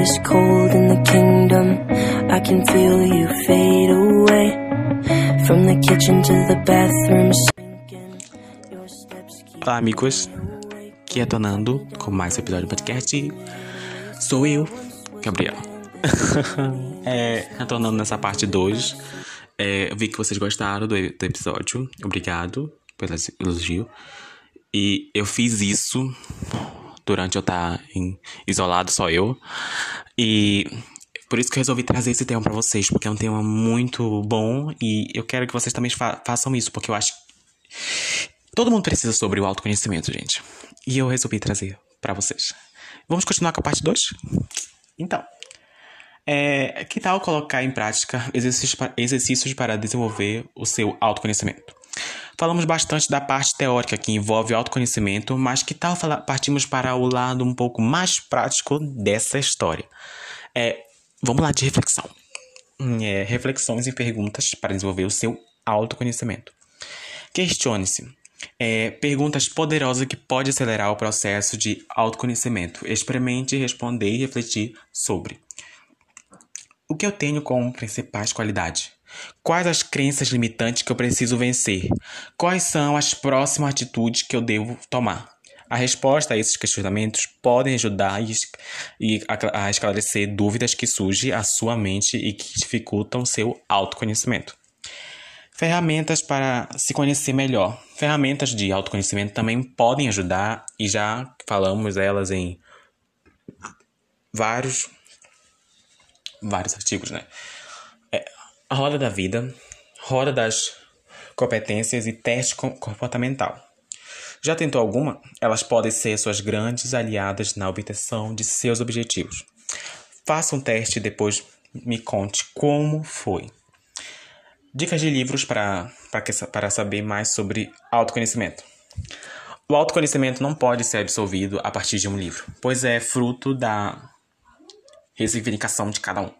is cold in the kingdom. I can feel you fade away. From the kitchen to the bathroom Olá, amigos. Aqui é Tonando com mais um episódio do podcast. Sou eu, Gabriel. é, retornando nessa parte 2. É, vi que vocês gostaram do, do episódio. Obrigado pelo elogio. E eu fiz isso durante eu estar em, isolado, só eu. E por isso que eu resolvi trazer esse tema pra vocês, porque é um tema muito bom e eu quero que vocês também fa façam isso, porque eu acho que todo mundo precisa sobre o autoconhecimento, gente. E eu resolvi trazer pra vocês. Vamos continuar com a parte 2? Então, é, que tal colocar em prática exercícios, pa- exercícios para desenvolver o seu autoconhecimento? Falamos bastante da parte teórica que envolve o autoconhecimento, mas que tal partimos para o lado um pouco mais prático dessa história? É, vamos lá de reflexão. É, reflexões e perguntas para desenvolver o seu autoconhecimento. Questione-se. É, perguntas poderosas que podem acelerar o processo de autoconhecimento. Experimente responder e refletir sobre. O que eu tenho como principais qualidades? Quais as crenças limitantes que eu preciso vencer? Quais são as próximas atitudes que eu devo tomar? A resposta a esses questionamentos podem ajudar e a esclarecer dúvidas que surgem à sua mente e que dificultam seu autoconhecimento. Ferramentas para se conhecer melhor. Ferramentas de autoconhecimento também podem ajudar e já falamos elas em vários vários artigos, né? Roda da vida, roda das competências e teste com- comportamental. Já tentou alguma? Elas podem ser suas grandes aliadas na obtenção de seus objetivos. Faça um teste e depois me conte como foi. Dicas de livros para, saber mais sobre autoconhecimento. O autoconhecimento não pode ser absolvido a partir de um livro, pois é fruto da ressignificação de cada um.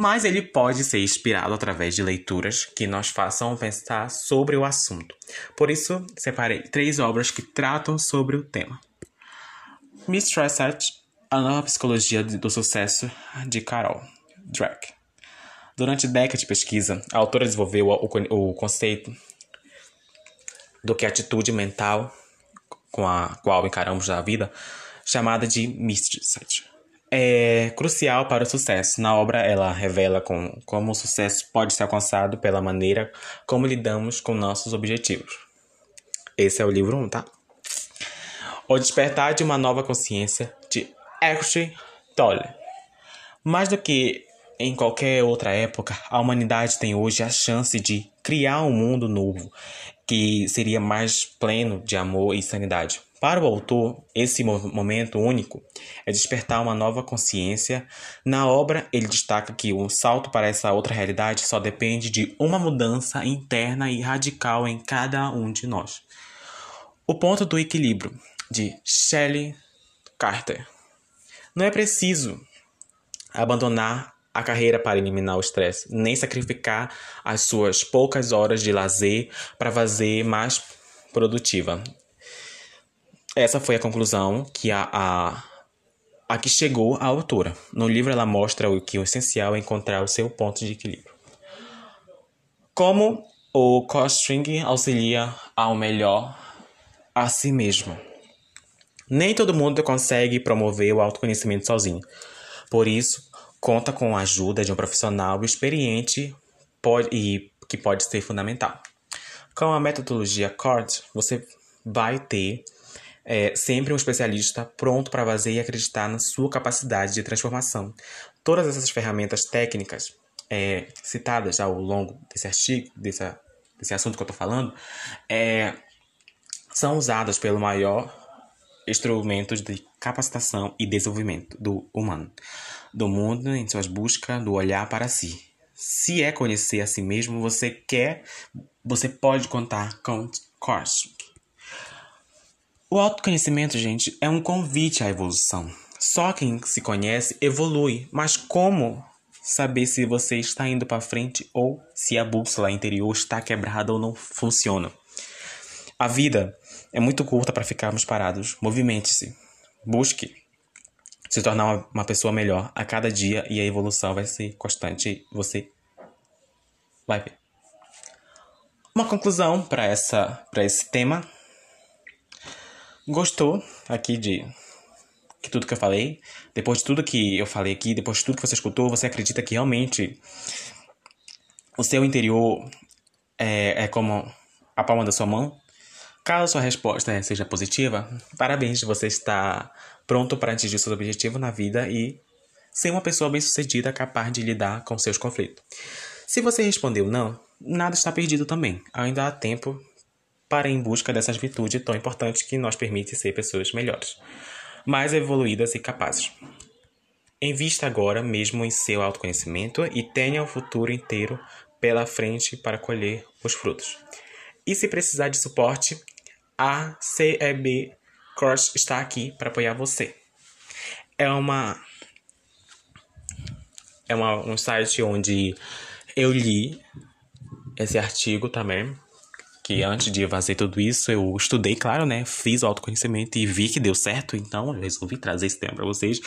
Mas ele pode ser inspirado através de leituras que nos façam pensar sobre o assunto. Por isso, separei três obras que tratam sobre o tema. Mistress Research, a nova psicologia do sucesso de Carol Dweck. Durante décadas de pesquisa, a autora desenvolveu o, con- o conceito do que a atitude mental com a qual encaramos a vida, chamada de Mistress. É crucial para o sucesso. Na obra, ela revela com, como o sucesso pode ser alcançado pela maneira como lidamos com nossos objetivos. Esse é o livro 1, um, tá? O Despertar de uma Nova Consciência, de Eckhart Tolle. Mais do que em qualquer outra época, a humanidade tem hoje a chance de criar um mundo novo que seria mais pleno de amor e sanidade. Para o autor, esse mo- momento único é despertar uma nova consciência. Na obra, ele destaca que o salto para essa outra realidade só depende de uma mudança interna e radical em cada um de nós. O ponto do equilíbrio, de Shelley Carter. Não é preciso abandonar a carreira para eliminar o estresse, nem sacrificar as suas poucas horas de lazer para fazer mais produtiva. Essa foi a conclusão que a, a, a que chegou a autora. No livro ela mostra o que o essencial é encontrar o seu ponto de equilíbrio. Como o coaching auxilia ao melhor a si mesmo. Nem todo mundo consegue promover o autoconhecimento sozinho. Por isso, conta com a ajuda de um profissional experiente pode, e que pode ser fundamental. Com a metodologia CORD, você vai ter é, sempre um especialista pronto para fazer e acreditar na sua capacidade de transformação. Todas essas ferramentas técnicas é, citadas ao longo desse artigo, desse, desse assunto que eu estou falando, é, são usadas pelo maior instrumento de capacitação e desenvolvimento do humano, do mundo em suas buscas do olhar para si. Se é conhecer a si mesmo, você quer, você pode contar com Corsic. O autoconhecimento, gente, é um convite à evolução. Só quem se conhece evolui, mas como saber se você está indo para frente ou se a bússola interior está quebrada ou não funciona? A vida é muito curta para ficarmos parados. Movimente-se. Busque. se tornar uma, uma pessoa melhor a cada dia e a evolução vai ser constante. Você vai ver. Uma conclusão para essa para esse tema. Gostou aqui de que tudo que eu falei? Depois de tudo que eu falei aqui, depois de tudo que você escutou, você acredita que realmente o seu interior é, é como a palma da sua mão? Caso sua resposta seja positiva, parabéns, você está pronto para atingir seus objetivos na vida e ser uma pessoa bem-sucedida capaz de lidar com seus conflitos. Se você respondeu não, nada está perdido também. Ainda há tempo para ir em busca dessas virtudes tão importantes que nos permitem ser pessoas melhores, mais evoluídas e capazes. Invista agora mesmo em seu autoconhecimento e tenha o futuro inteiro pela frente para colher os frutos. E se precisar de suporte, a CEB Course está aqui para apoiar você. É uma é uma, um site onde eu li esse artigo também, que antes de fazer tudo isso, eu estudei, claro, né? Fiz o autoconhecimento e vi que deu certo, então eu resolvi trazer esse tema para vocês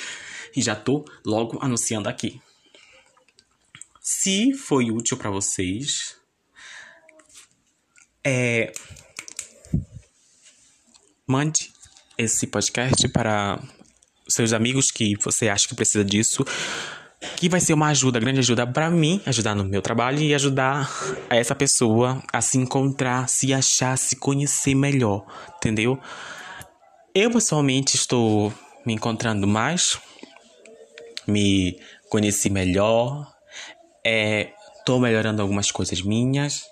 e já tô logo anunciando aqui. Se foi útil para vocês, é mande esse podcast para seus amigos que você acha que precisa disso que vai ser uma ajuda, grande ajuda para mim, ajudar no meu trabalho e ajudar essa pessoa a se encontrar, se achar, se conhecer melhor, entendeu? Eu pessoalmente estou me encontrando mais, me conheci melhor, é, tô melhorando algumas coisas minhas,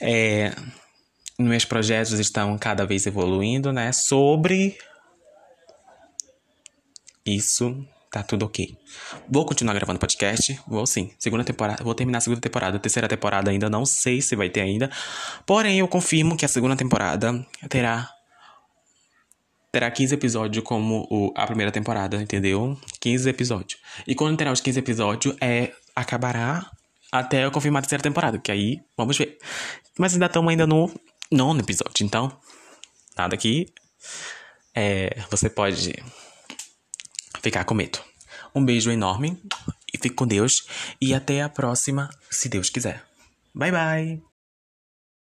é, meus projetos estão cada vez evoluindo, né? Sobre isso tá tudo ok. Vou continuar gravando podcast, vou sim. Segunda temporada, vou terminar a segunda temporada, terceira temporada ainda não sei se vai ter ainda. Porém, eu confirmo que a segunda temporada terá terá 15 episódios como o, a primeira temporada, entendeu? 15 episódios. E quando terá os 15 episódios, é acabará até eu confirmar a terceira temporada, que aí vamos ver. Mas ainda estamos ainda no nono episódio, então nada aqui. É, você pode ficar com medo. Um beijo enorme e fique com Deus e até a próxima, se Deus quiser. Bye bye.